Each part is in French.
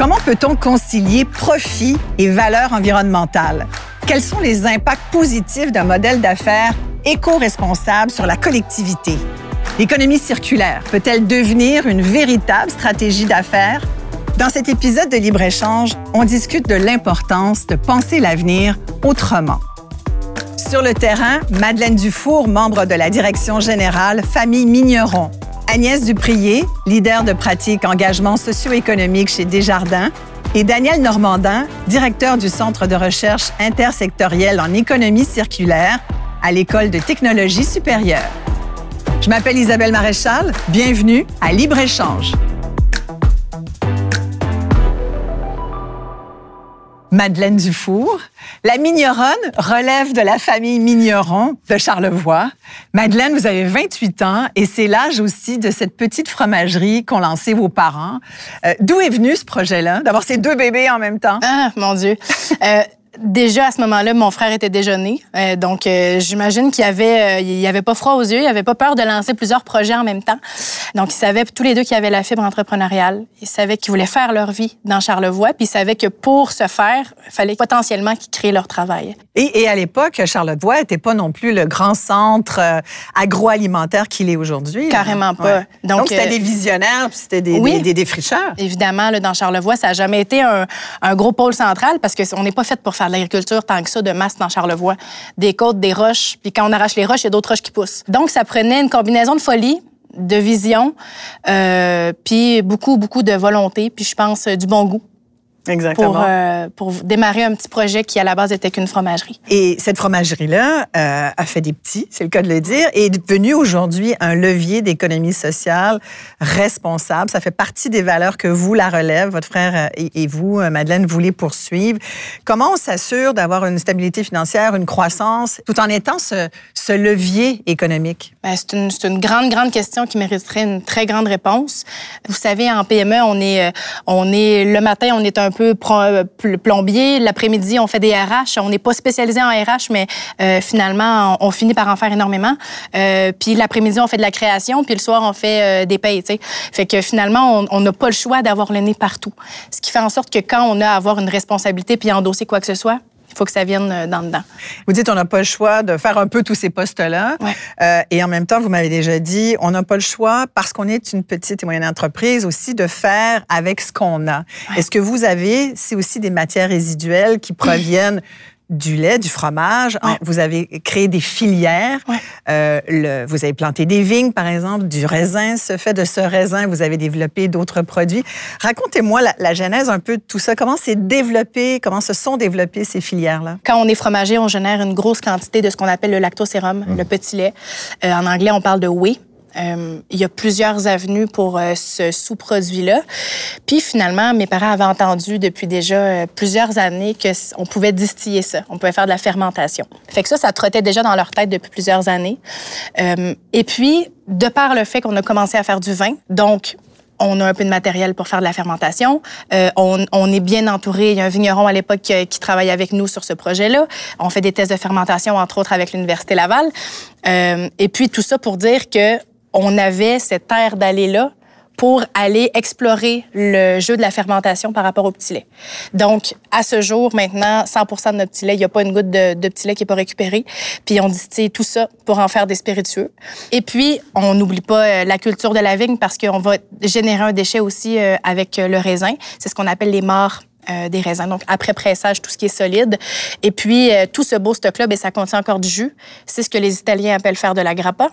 Comment peut-on concilier profit et valeur environnementale? Quels sont les impacts positifs d'un modèle d'affaires éco-responsable sur la collectivité? L'économie circulaire peut-elle devenir une véritable stratégie d'affaires? Dans cet épisode de Libre-Échange, on discute de l'importance de penser l'avenir autrement. Sur le terrain, Madeleine Dufour, membre de la direction générale Famille Migneron. Agnès Duprier, leader de pratique engagement socio-économique chez Desjardins. Et Daniel Normandin, directeur du Centre de recherche intersectorielle en économie circulaire à l'École de technologie supérieure. Je m'appelle Isabelle Maréchal. Bienvenue à Libre-Échange. Madeleine Dufour. La Migneronne relève de la famille Migneron de Charlevoix. Madeleine, vous avez 28 ans et c'est l'âge aussi de cette petite fromagerie qu'ont lancé vos parents. Euh, d'où est venu ce projet-là, d'avoir ces deux bébés en même temps? Ah, mon Dieu. Euh, déjà à ce moment-là, mon frère était déjeuné, euh, donc euh, j'imagine qu'il avait, euh, il avait pas froid aux yeux, il avait pas peur de lancer plusieurs projets en même temps. Donc ils savaient tous les deux qu'ils avaient la fibre entrepreneuriale, ils savaient qu'ils voulaient faire leur vie dans Charlevoix, puis ils savaient que pour ce faire, il fallait potentiellement qu'ils créent leur travail. Et, et à l'époque, Charlevoix n'était pas non plus le grand centre agroalimentaire qu'il est aujourd'hui. Carrément pas. Donc c'était des visionnaires, puis c'était des, oui, des, défricheurs. Évidemment, là, dans Charlevoix, ça n'a jamais été un, un, gros pôle central parce qu'on n'est pas fait pour faire l'agriculture tant que ça de masse dans Charlevoix. Des côtes, des roches, puis quand on arrache les roches, il y a d'autres roches qui poussent. Donc, ça prenait une combinaison de folie, de vision, euh, puis beaucoup, beaucoup de volonté, puis je pense du bon goût. Exactement. Pour, euh, pour, démarrer un petit projet qui, à la base, était qu'une fromagerie. Et cette fromagerie-là euh, a fait des petits, c'est le cas de le dire, et est devenue aujourd'hui un levier d'économie sociale responsable. Ça fait partie des valeurs que vous, la relève, votre frère euh, et, vous, Madeleine, voulez poursuivre. Comment on s'assure d'avoir une stabilité financière, une croissance, tout en étant ce, ce levier économique? Ben, c'est une, une, grande, grande question qui mériterait une très grande réponse. Vous savez, en PME, on est, on est le matin, on est un un peu euh, plombier. L'après-midi, on fait des RH. On n'est pas spécialisé en RH, mais euh, finalement, on, finit par en faire énormément. Euh, puis l'après-midi, on fait de la création, puis le soir, on fait des payes. sais. Fait que finalement, on n'a pas le choix d'avoir le nez partout. Ce qui fait en sorte que quand on a à avoir une responsabilité puis endosser quoi que ce soit, il faut que ça vienne euh, dans dedans. Vous dites on n'a pas le choix de faire un peu tous ces postes-là. Euh, et en même temps, vous m'avez déjà dit, on n'a pas le choix, parce qu'on est une petite et moyenne entreprise, aussi de faire avec ce qu'on a. Est-ce que vous avez, c'est aussi des matières résiduelles qui proviennent du lait, du fromage. Vous avez créé des filières. Euh, le, vous avez planté des vignes, par exemple, du raisin. Ce fait de ce raisin, vous avez développé d'autres produits. Racontez-moi la, la, genèse un peu de tout ça. Comment s'est développé, comment se sont développées ces filières-là? Quand on est fromager, on génère une grosse quantité de ce qu'on appelle le lactosérum, mmh. le petit lait. Euh, en anglais, on parle de whey. Euh, il y a plusieurs avenues pour euh, ce sous-produit-là. Puis finalement, mes parents avaient entendu depuis déjà euh, plusieurs années qu'on pouvait distiller ça, on pouvait faire de la fermentation. Fait que ça, ça trottait déjà dans leur tête depuis plusieurs années. et puis, de par le fait qu'on a commencé à faire du vin, donc on a un peu de matériel pour faire de la fermentation. on, est bien entouré. Il y a un vigneron à l'époque qui, travaille avec nous sur ce projet-là. On fait des tests de fermentation, entre autres, avec l'Université Laval. Et puis, tout ça pour dire que on avait cette terre d'aller-là pour aller explorer le jeu de la fermentation par rapport au petit lait. Donc, à ce jour, maintenant, 100% de notre petit lait, il n'y a pas une goutte de, petit lait qui n'est pas récupéré. Puis, on distille tout ça pour en faire des spiritueux. Et puis, on n'oublie pas euh, la culture de la vigne parce qu'on va générer un déchet aussi euh, avec euh, le raisin. C'est ce qu'on appelle les morts des raisins. Donc, après pressage, tout ce qui est solide. Et puis, tout ce beau stock-là, ben, ça contient encore du jus. C'est ce que les Italiens appellent faire de la grappa.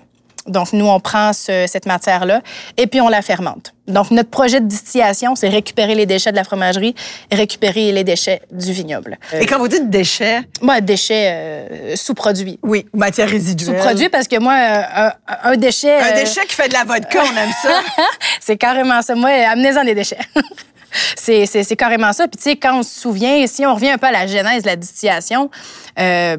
Donc, nous, on prend cette matière-là et puis on la fermente. Donc, notre projet de distillation, c'est récupérer les déchets de la fromagerie récupérer les déchets du vignoble. Et quand vous dites déchets? Moi, déchets euh, sous-produits. Oui, matière résiduelle. Sous-produits parce que moi, euh, un, déchet... Un euh, déchet qui fait de la vodka, on aime ça. c'est carrément ça. Moi, amenez-en des déchets. c'est carrément ça. Puis, tu sais, quand on se souvient, si on revient un peu à la genèse de la distillation, je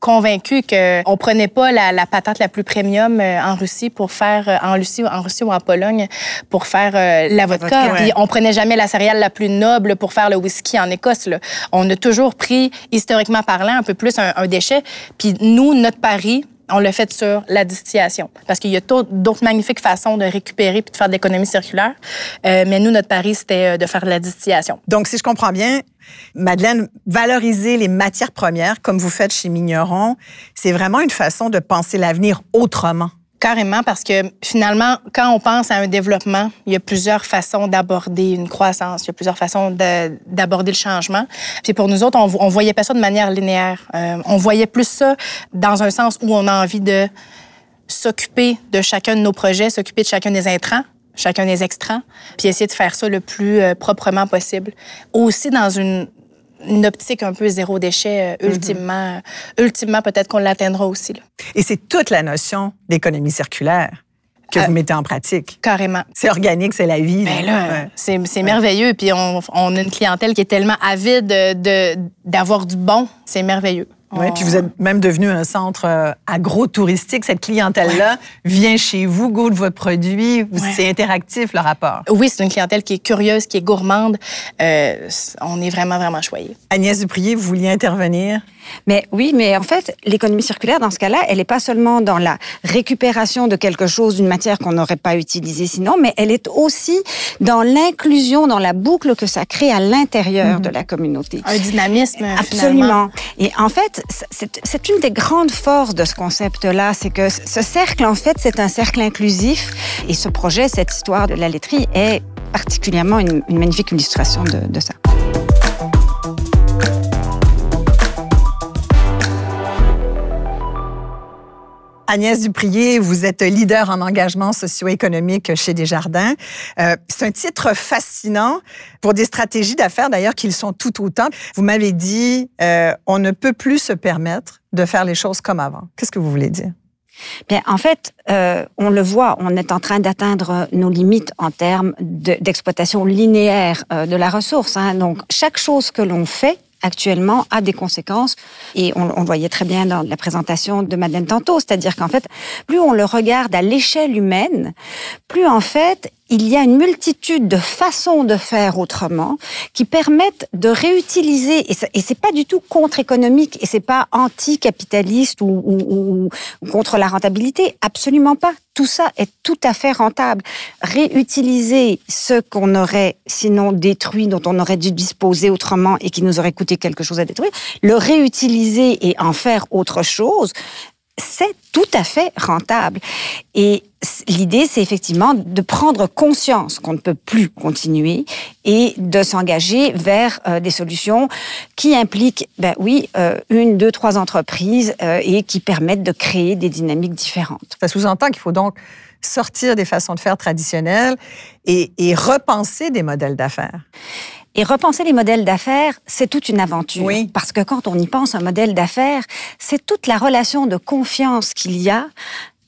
convaincu qu'on prenait pas la, patate la plus premium euh, en Russie pour faire euh, en Russie, en Russie ou en Pologne pour faire euh, la vodka. Puis on prenait jamais la céréale la plus noble pour faire le whisky en Écosse. On a toujours pris historiquement parlant un peu plus un, un déchet. Puis nous, notre pari, on l'a fait sur la distillation. Parce qu'il y a d'autres magnifiques façons de récupérer puis de faire de l'économie circulaire. Euh, mais nous, notre pari, c'était euh, de faire de la distillation. Donc, si je comprends bien, Madeleine, valoriser les matières premières, comme vous faites chez Migneron, c'est vraiment une façon de penser l'avenir autrement. Carrément, parce que finalement, quand on pense à un développement, il y a plusieurs façons d'aborder une croissance, il y a plusieurs façons d'aborder le changement. Puis pour nous autres, on, voyait pas ça de manière linéaire. Euh, on voyait plus ça dans un sens où on a envie de s'occuper de chacun de nos projets, s'occuper de chacun des intrants, chacun des extrants, puis essayer de faire ça le plus euh, proprement possible. Aussi dans une une optique un peu zéro déchet, euh, mhm. ultimement, ultimement peut-être qu'on l'atteindra aussi. Là. Et c'est toute la notion d'économie circulaire que vous euh, mettez en pratique. Carrément. C'est organique, c'est la vie. Ben là, c'est, merveilleux. Puis on, on, a une clientèle qui est tellement avide de, d'avoir du bon. C'est merveilleux. Oui, puis vous êtes même devenu un centre euh, agro-touristique. Cette clientèle-là vient chez vous, goûte votre produit. C'est interactif, le rapport. Oui, c'est une clientèle qui est curieuse, qui est gourmande. Euh, on est vraiment, vraiment choyés. Agnès Duprier, vous vouliez intervenir? Mais oui, mais en fait, l'économie circulaire, dans ce cas-là, elle n'est pas seulement dans la récupération de quelque chose, d'une matière qu'on n'aurait pas utilisée sinon, mais elle est aussi dans l'inclusion, dans la boucle que ça crée à l'intérieur de mhm. la communauté. Un dynamisme, Absolument. Et en fait, c'est une des grandes forces de ce concept-là, c'est que ce cercle, en fait, c'est un cercle inclusif. Et ce projet, cette histoire de la laiterie, est particulièrement une, magnifique illustration de ça. Agnès Duprier, vous êtes leader en engagement socio-économique chez Desjardins. Euh, c'est un titre fascinant pour des stratégies d'affaires, d'ailleurs, qu'ils sont tout autant. Vous m'avez dit, euh, on ne peut plus se permettre de faire les choses comme avant. Qu'est-ce que vous voulez dire? Bien, en fait, euh, on le voit, on est en train d'atteindre nos limites en termes d'exploitation linéaire de la ressource. Hein. Donc, chaque chose que l'on fait actuellement a des conséquences. Et on, on, voyait très bien dans la présentation de Madeleine tantôt, c'est-à-dire qu'en fait, plus on le regarde à l'échelle humaine, plus en fait, il y a une multitude de façons de faire autrement qui permettent de réutiliser et c'est pas du tout contre-économique et c'est pas anti-capitaliste ou, ou, ou, contre la rentabilité, absolument pas. Tout ça est tout à fait rentable. Réutiliser ce qu'on aurait sinon détruit, dont on aurait dû disposer autrement et qui nous aurait coûté quelque chose à détruire, le réutiliser et en faire autre chose, c'est tout à fait rentable. Et l'idée, c'est effectivement de prendre conscience qu'on ne peut plus continuer et de s'engager vers euh, des solutions qui impliquent, ben oui, euh, une, deux, trois entreprises euh, et qui permettent de créer des dynamiques différentes. Ça sous-entend qu'il faut donc sortir des façons de faire traditionnelles et, et repenser des modèles d'affaires. Et repenser les modèles d'affaires, c'est toute une aventure. Oui. Parce que quand on y pense, un modèle d'affaires, c'est toute la relation de confiance qu'il y a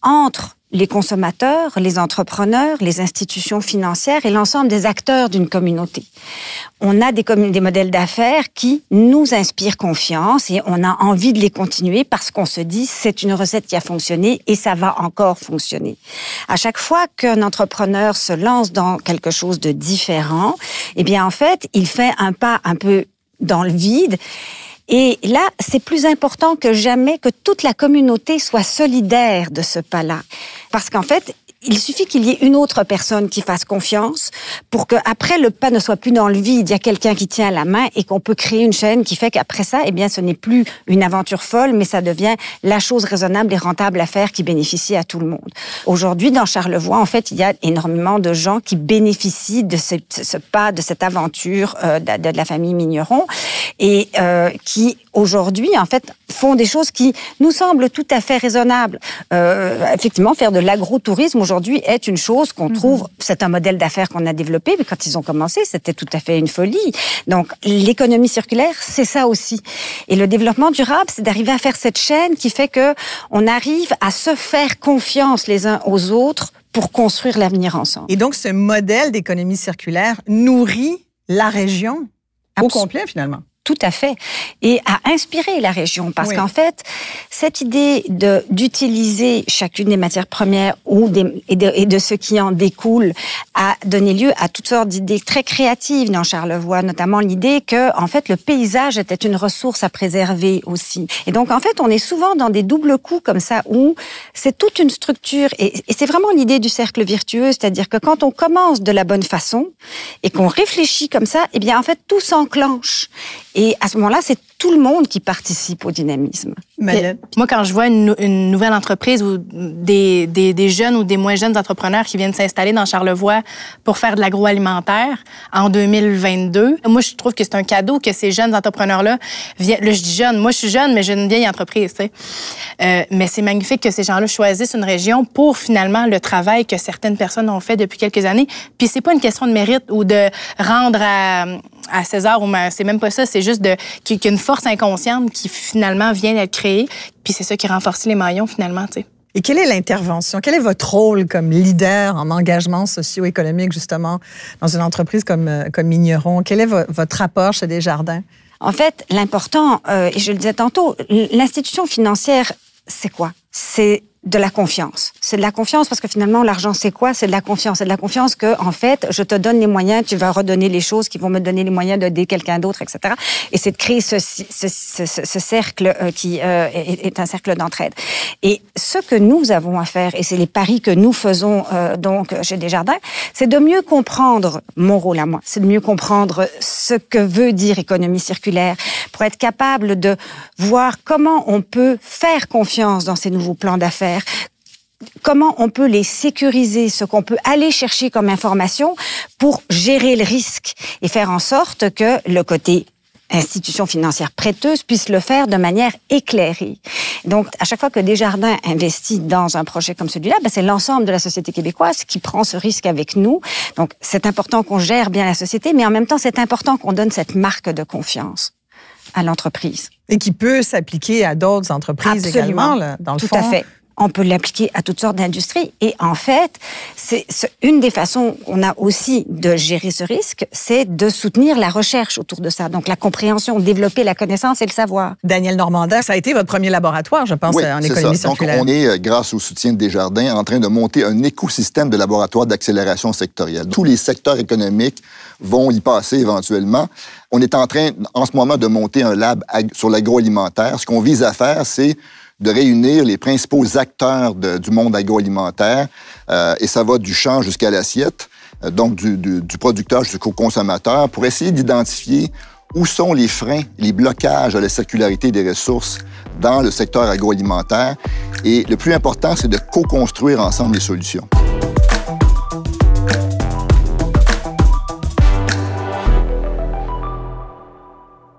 entre les consommateurs, les entrepreneurs, les institutions financières et l'ensemble des acteurs d'une communauté. On a des, modèles d'affaires qui nous inspirent confiance et on a envie de les continuer parce qu'on se dit c'est une recette qui a fonctionné et ça va encore fonctionner. À chaque fois qu'un entrepreneur se lance dans quelque chose de différent, eh bien en fait, il fait un pas un peu dans le vide et là, c'est plus important que jamais que toute la communauté soit solidaire de ce pas-là. Parce qu'en fait, il suffit qu'il y ait une autre personne qui fasse confiance pour que après le pas ne soit plus dans le vide, il y a quelqu'un qui tient la main et qu'on peut créer une chaîne qui fait qu'après ça, eh bien, ce n'est plus une aventure folle, mais ça devient la chose raisonnable et rentable à faire qui bénéficie à tout le monde. Aujourd'hui, dans Charlevoix, en fait, il y a énormément de gens qui bénéficient de ce, pas, de cette aventure euh, de, la famille Migneron et euh, qui aujourd'hui, en fait, font des choses qui nous semblent tout à fait raisonnables. Euh, effectivement, faire de l'agrotourisme aujourd'hui est une chose qu'on mhm. trouve, c'est un modèle d'affaires qu'on a développé, mais quand ils ont commencé, c'était tout à fait une folie. Donc, l'économie circulaire, c'est ça aussi. Et le développement durable, c'est d'arriver à faire cette chaîne qui fait que on arrive à se faire confiance les uns aux autres pour construire l'avenir ensemble. Et donc, ce modèle d'économie circulaire nourrit la région au complet, finalement. Tout à fait. Et à inspirer la région. Parce qu'en fait, cette idée d'utiliser chacune des matières premières ou des, et, de, et, de, ce qui en découle a donné lieu à toutes sortes d'idées très créatives dans Charlevoix, notamment l'idée que, en fait, le paysage était une ressource à préserver aussi. Et donc, en fait, on est souvent dans des doubles coups comme ça où c'est toute une structure et, et c'est vraiment l'idée du cercle virtueux, c'est-à-dire que quand on commence de la bonne façon et qu'on réfléchit comme ça, eh bien, en fait, tout s'enclenche. Et à ce moment-là, c'est tout le monde qui participe au dynamisme. moi, quand je vois une, nouvelle entreprise ou des, des, jeunes ou des moins jeunes entrepreneurs qui viennent s'installer dans Charlevoix pour faire de l'agroalimentaire en 2022, moi, je trouve que c'est un cadeau que ces jeunes entrepreneurs-là viennent. Là, je dis jeune, moi, je suis jeune, mais j'ai une vieille entreprise, tu sais. Euh, mais c'est magnifique que ces gens-là choisissent une région pour finalement le travail que certaines personnes ont fait depuis quelques années. Puis c'est pas une question de mérite ou de rendre à, à César ou c'est même pas ça, c'est juste de qu'il y a une force inconsciente qui finalement vient d'être créée, puis c'est ça qui renforce les maillons finalement, tu sais. Et quelle est l'intervention? Quel est votre rôle comme leader en engagement socio-économique, justement, dans une entreprise comme, euh, comme Migneron? Quel est votre rapport chez Desjardins? En fait, l'important, euh, et je le disais tantôt, l'institution financière, c'est quoi? C'est de la confiance. C'est de la confiance parce que finalement, l'argent, c'est quoi? C'est de la confiance. C'est de la confiance que, en fait, je te donne les moyens, tu vas redonner les choses qui vont me donner les moyens d'aider quelqu'un d'autre, etc. Et c'est de créer ce, ce, ce, ce cercle euh, qui euh, est, est, un cercle d'entraide. Et ce que nous avons à faire, et c'est les paris que nous faisons euh, donc chez Desjardins, c'est de mieux comprendre mon rôle à moi. C'est de mieux comprendre ce que veut dire économie circulaire pour être capable de voir comment on peut faire confiance dans ces nouveaux plans d'affaires comment on peut les sécuriser, ce qu'on peut aller chercher comme information pour gérer le risque et faire en sorte que le côté institution financière prêteuse puisse le faire de manière éclairée. Donc, à chaque fois que Desjardins investit dans un projet comme celui-là, ben, c'est l'ensemble de la société québécoise qui prend ce risque avec nous. Donc, c'est important qu'on gère bien la société, mais en même temps, c'est important qu'on donne cette marque de confiance à l'entreprise. Et qui peut s'appliquer à d'autres entreprises également, là, dans le Tout à fait on peut l'appliquer à toutes sortes d'industries. Et en fait, c'est une des façons qu'on a aussi de gérer ce risque, c'est de soutenir la recherche autour de ça. Donc la compréhension, développer la connaissance et le savoir. Daniel Normandin, ça a été votre premier laboratoire, je pense, en économie ça. circulaire. Donc on est, euh, grâce au soutien de Desjardins, en train de monter un écosystème de laboratoires d'accélération sectorielle. Tous les secteurs économiques vont y passer éventuellement. On est en train, en ce moment, de monter un lab sur l'agroalimentaire. Ce qu'on vise à faire, c'est de réunir les principaux acteurs du monde agroalimentaire, euh, et ça va du champ jusqu'à l'assiette, euh, donc du, du, producteur jusqu'au consommateur, pour essayer d'identifier où sont les freins, les blocages à la circularité des ressources dans le secteur agroalimentaire. Et le plus important, c'est de co-construire ensemble les solutions.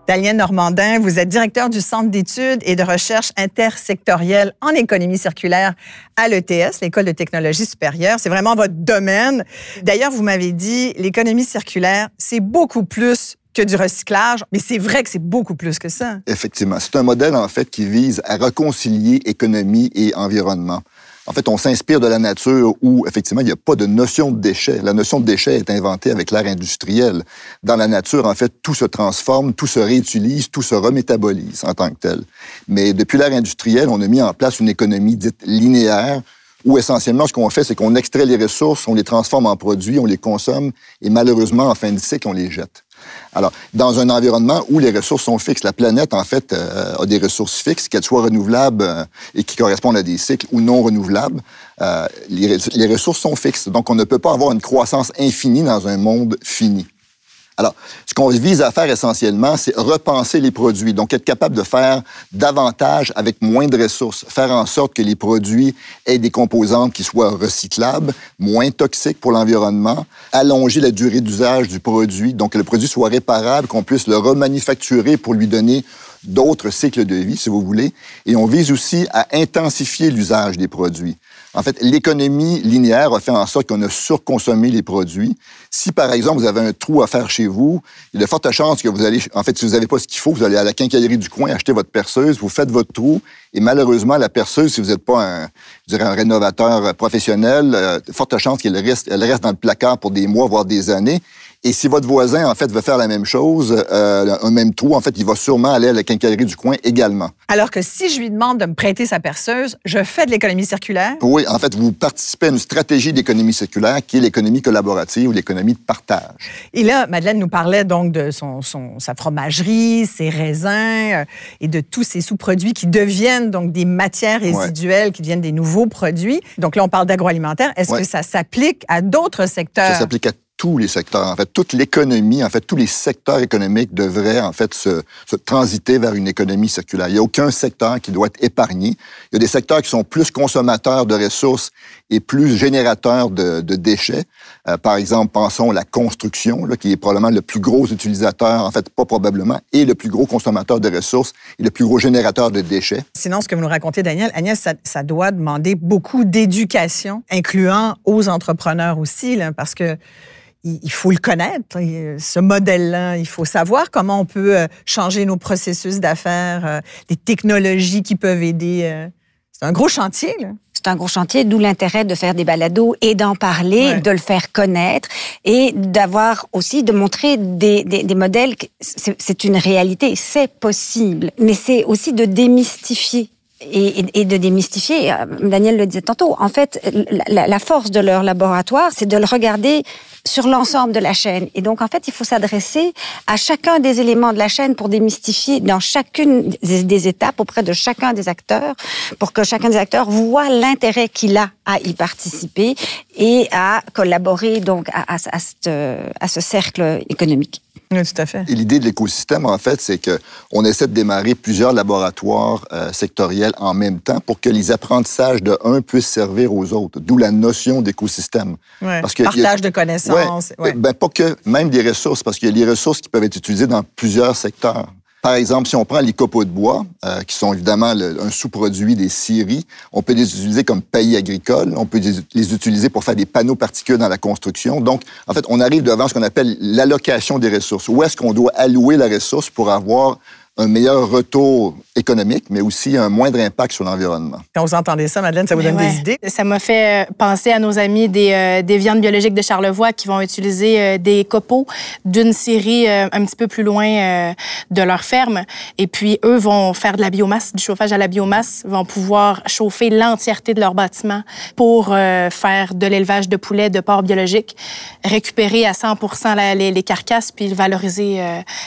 Daniel Normandin, vous êtes directeur du Centre d'études et de recherche intersectorielle en économie circulaire à l'ETS, l'École de technologie supérieure. C'est vraiment votre domaine. D'ailleurs, vous m'avez dit, l'économie circulaire, c'est beaucoup plus que du recyclage, mais c'est vrai que c'est beaucoup plus que ça. Effectivement. C'est un modèle, en fait, qui vise à réconcilier économie et environnement. En fait, on s'inspire de la nature où, effectivement, il n'y a pas de notion de déchet. La notion de déchet est inventée avec l'ère industrielle. Dans la nature, en fait, tout se transforme, tout se réutilise, tout se remétabolise en tant que tel. Mais depuis l'ère industrielle, on a mis en place une économie dite linéaire, où essentiellement, ce qu'on fait, c'est qu'on extrait les ressources, on les transforme en produits, on les consomme, et malheureusement, en fin de cycle, on les jette. Alors, dans un environnement où les ressources sont fixes, la planète, en fait, euh, a des ressources fixes, qu'elles soient renouvelables euh, et qui correspondent à des cycles ou non renouvelables, euh, les, les ressources sont fixes. Donc, on ne peut pas avoir une croissance infinie dans un monde fini. Alors, ce qu'on vise à faire essentiellement, c'est repenser les produits. Donc, être capable de faire davantage avec moins de ressources, faire en sorte que les produits aient des composantes qui soient recyclables, moins toxiques pour l'environnement, allonger la durée d'usage du produit, donc que le produit soit réparable, qu'on puisse le remanufacturer pour lui donner d'autres cycles de vie, si vous voulez. Et on vise aussi à intensifier l'usage des produits. En fait, l'économie linéaire a fait en sorte qu'on a surconsommé les produits. Si, par exemple, vous avez un trou à faire chez vous, il y a de fortes chances que vous allez, en fait, si vous n'avez pas ce qu'il faut, vous allez à la quincaillerie du coin acheter votre perceuse, vous faites votre trou, et malheureusement, la perceuse, si vous n'êtes pas un, je dirais, un rénovateur professionnel, euh, forte chance qu'elle reste, dans le placard pour des mois, voire des années. Et si votre voisin, en fait, veut faire la même chose, euh, un même trou, en fait, il va sûrement aller à la quincaillerie du coin également. Alors que si je lui demande de me prêter sa perceuse, je fais de l'économie circulaire? Oui, en fait, vous participez à une stratégie d'économie circulaire qui est l'économie collaborative ou l'économie de partage. Et là, Madeleine nous parlait donc de son, sa fromagerie, ses raisins euh, et de tous ces sous-produits qui deviennent donc des matières résiduelles, qui deviennent des nouveaux produits. Donc là, on parle d'agroalimentaire. Est-ce que ça s'applique à d'autres secteurs? Ça s'applique à tous les secteurs. En fait, toute l'économie, en fait, tous les secteurs économiques devraient, en fait, se, transiter vers une économie circulaire. Il n'y a aucun secteur qui doit être épargné. Il y a des secteurs qui sont plus consommateurs de ressources et plus générateurs de, de déchets. Euh, par exemple, pensons à la construction, là, qui est probablement le plus gros utilisateur, en fait, pas probablement, et le plus gros consommateur de ressources et le plus gros générateur de déchets. Sinon, ce que vous nous racontez, Daniel, Agnès, ça, ça doit demander beaucoup d'éducation, incluant aux entrepreneurs aussi, là, parce que il faut le connaître, ce modèle-là. Il faut savoir comment on peut euh, changer nos processus d'affaires, euh, les technologies qui peuvent aider. Euh. C'est un gros chantier. C'est un gros chantier, d'où l'intérêt de faire des balados et d'en parler, de le faire connaître et d'avoir aussi, de montrer des, des, des modèles. C'est une réalité, c'est possible. Mais c'est aussi de démystifier et, et, de démystifier. Daniel le disait tantôt. En fait, la, force de leur laboratoire, c'est de le regarder sur l'ensemble de la chaîne. Et donc, en fait, il faut s'adresser à chacun des éléments de la chaîne pour démystifier dans chacune des étapes auprès de chacun des acteurs, pour que chacun des acteurs voit l'intérêt qu'il a à y participer et à collaborer donc à ce cercle économique. Oui, tout à fait. Et l'idée de l'écosystème, en fait, c'est qu'on essaie de démarrer plusieurs laboratoires euh, sectoriels en même temps pour que les apprentissages de un puissent servir aux autres, d'où la notion d'écosystème. Ouais. Parce que Partage de connaissances. Ouais, Ben, pas que, même des ressources, parce qu'il y a les ressources qui peuvent être utilisées dans plusieurs secteurs. Par exemple, si on prend les copeaux de bois, euh, qui sont évidemment un sous-produit des scieries, on peut les utiliser comme paillis agricoles, on peut les, utiliser pour faire des panneaux particuliers dans la construction. Donc, en fait, on arrive devant ce qu'on appelle l'allocation des ressources. Où est-ce qu'on doit allouer la ressource pour avoir un meilleur retour économique, mais aussi un moindre impact sur l'environnement. Quand vous entendez ça, Madeleine, ça vous donne des idées? Ça m'a fait euh, penser à nos amis des, euh, des, viandes biologiques de Charlevoix qui vont utiliser euh, des copeaux d'une série un petit peu plus loin de leur ferme. Et puis, eux vont faire de la biomasse, du chauffage à la biomasse, vont pouvoir chauffer l'entièreté de leur bâtiment pour faire de l'élevage de poulets, de porcs biologiques, récupérer à 100 les, les, carcasses, puis valoriser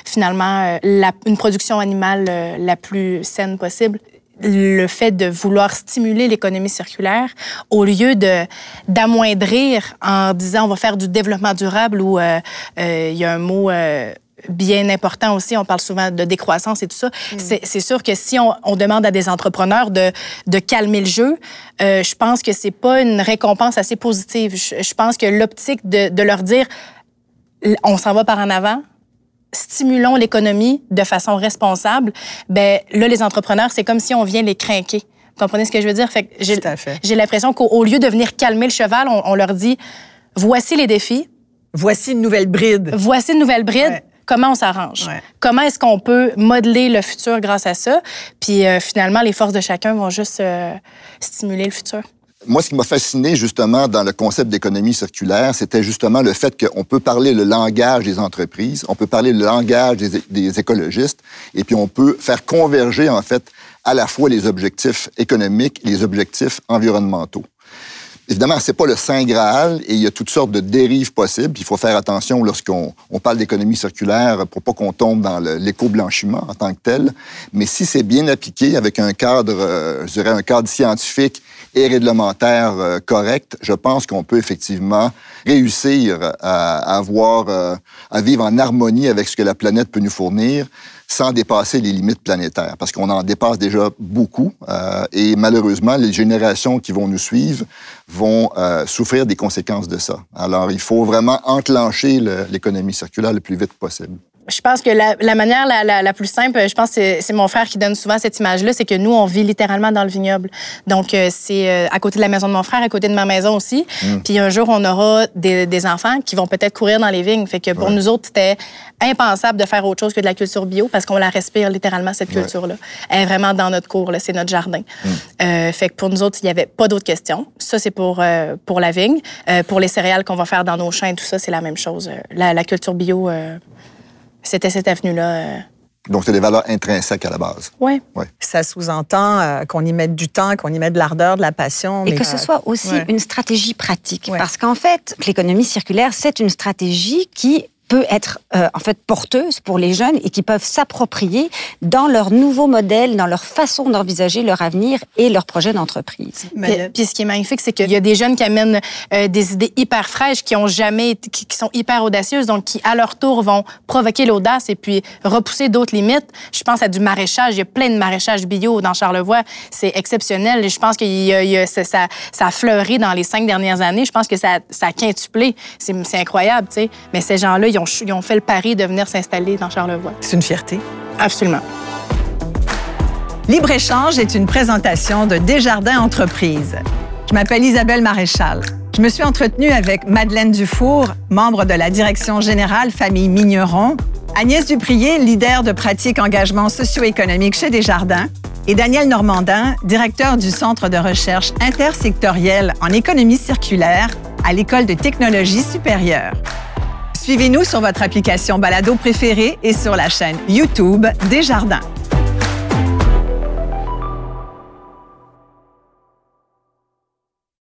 finalement la, une production animale la plus saine possible le fait de vouloir stimuler l'économie circulaire au lieu de d'amoindrir en disant on va faire du développement durable ou euh, euh, il y a un mot euh, bien important aussi, on parle souvent de décroissance et tout ça. Mm. C'est sûr que si on, on, demande à des entrepreneurs de, de calmer le jeu, euh, je pense que c'est pas une récompense assez positive. Je, je pense que l'optique de, de leur dire on s'en va par en avant, stimulons l'économie de façon responsable, ben là, les entrepreneurs, c'est comme si on vient les craquer. Vous comprenez ce que je veux dire? Fait j'ai l'impression qu'au lieu de venir calmer le cheval, on, leur dit voici les défis. Voici une nouvelle bride. Voici une nouvelle bride. Comment on s'arrange? Comment est-ce qu'on peut modeler le futur grâce à ça? Puis euh, finalement, les forces de chacun vont juste euh, stimuler le futur. Moi, ce qui m'a fasciné justement dans le concept d'économie circulaire, c'était justement le fait qu'on peut parler le langage des entreprises, on peut parler le langage des, écologistes, et puis on peut faire converger en fait à la fois les objectifs économiques et les objectifs environnementaux. Évidemment, c'est pas le saint graal et il y a toutes sortes de dérives possibles. Il faut faire attention lorsqu'on on parle d'économie circulaire pour pas qu'on tombe dans l'éco-blanchiment en tant que tel. Mais si c'est bien appliqué avec un cadre, euh, je dirais un cadre scientifique et réglementaire euh, correct, je pense qu'on peut effectivement réussir à, avoir, euh, à vivre en harmonie avec ce que la planète peut nous fournir sans dépasser les limites planétaires, parce qu'on en dépasse déjà beaucoup. Euh, et malheureusement, les générations qui vont nous suivre vont euh, souffrir des conséquences de ça. Alors, il faut vraiment enclencher l'économie circulaire le plus vite possible Je pense que la, manière la, plus simple, je pense que c'est mon frère qui donne souvent cette image-là, c'est que nous, on vit littéralement dans le vignoble. Donc, euh, c'est euh, à côté de la maison de mon frère, à côté de ma maison aussi. Mm. Puis un jour, on aura des, enfants qui vont peut-être courir dans les vignes. Fait que pour nous autres, c'était impensable de faire autre chose que de la culture bio parce qu'on la respire littéralement, cette culture-là. Elle est vraiment dans notre cours, c'est notre jardin. Mm. Euh, fait que pour nous autres, il n'y avait pas d'autres questions. Ça, c'est pour, pour la vigne. pour les céréales qu'on va faire dans nos champs et tout ça, c'est la même chose. La, la culture bio c'était cette avenue-là. Euh. Donc, c'est des valeurs intrinsèques à la base. Oui. Ouais. Ça sous-entend euh, qu'on y mette du temps, qu'on y mette de l'ardeur, de la passion. Et que ce soit aussi une stratégie pratique. Parce qu'en fait, l'économie circulaire, c'est une stratégie qui peut être euh, en fait porteuse pour les jeunes et qui peuvent s'approprier dans leur nouveau modèle, dans leur façon d'envisager leur avenir et leur projet d'entreprise. Puis, ce qui est magnifique, c'est qu'il y a des jeunes qui amènent euh, des idées hyper fraîches, qui ont jamais, qui, qui, sont hyper audacieuses, donc qui à leur tour vont provoquer l'audace et puis repousser d'autres limites. Je pense à du maraîchage. Il y a plein de maraîchage bio dans Charlevoix. C'est exceptionnel. Je pense que ça, ça, a fleuri dans les cinq dernières années. Je pense que ça, ça a quintuplé. C'est incroyable, tu sais. Mais ces gens-là, ils ont ils ont fait le pari de venir s'installer dans Charlevoix. C'est une fierté. Absolument. Libre-échange est une présentation de Desjardins Entreprises. Je m'appelle Isabelle Maréchal. Je me suis entretenue avec Madeleine Dufour, membre de la direction générale Famille Migneron, Agnès Duprier, leader de pratique engagement socio-économique chez Desjardins, et Daniel Normandin, directeur du Centre de recherche intersectoriel en économie circulaire à l'École de technologie supérieure. Suivez-nous sur votre application balado préférée et sur la chaîne YouTube Desjardins.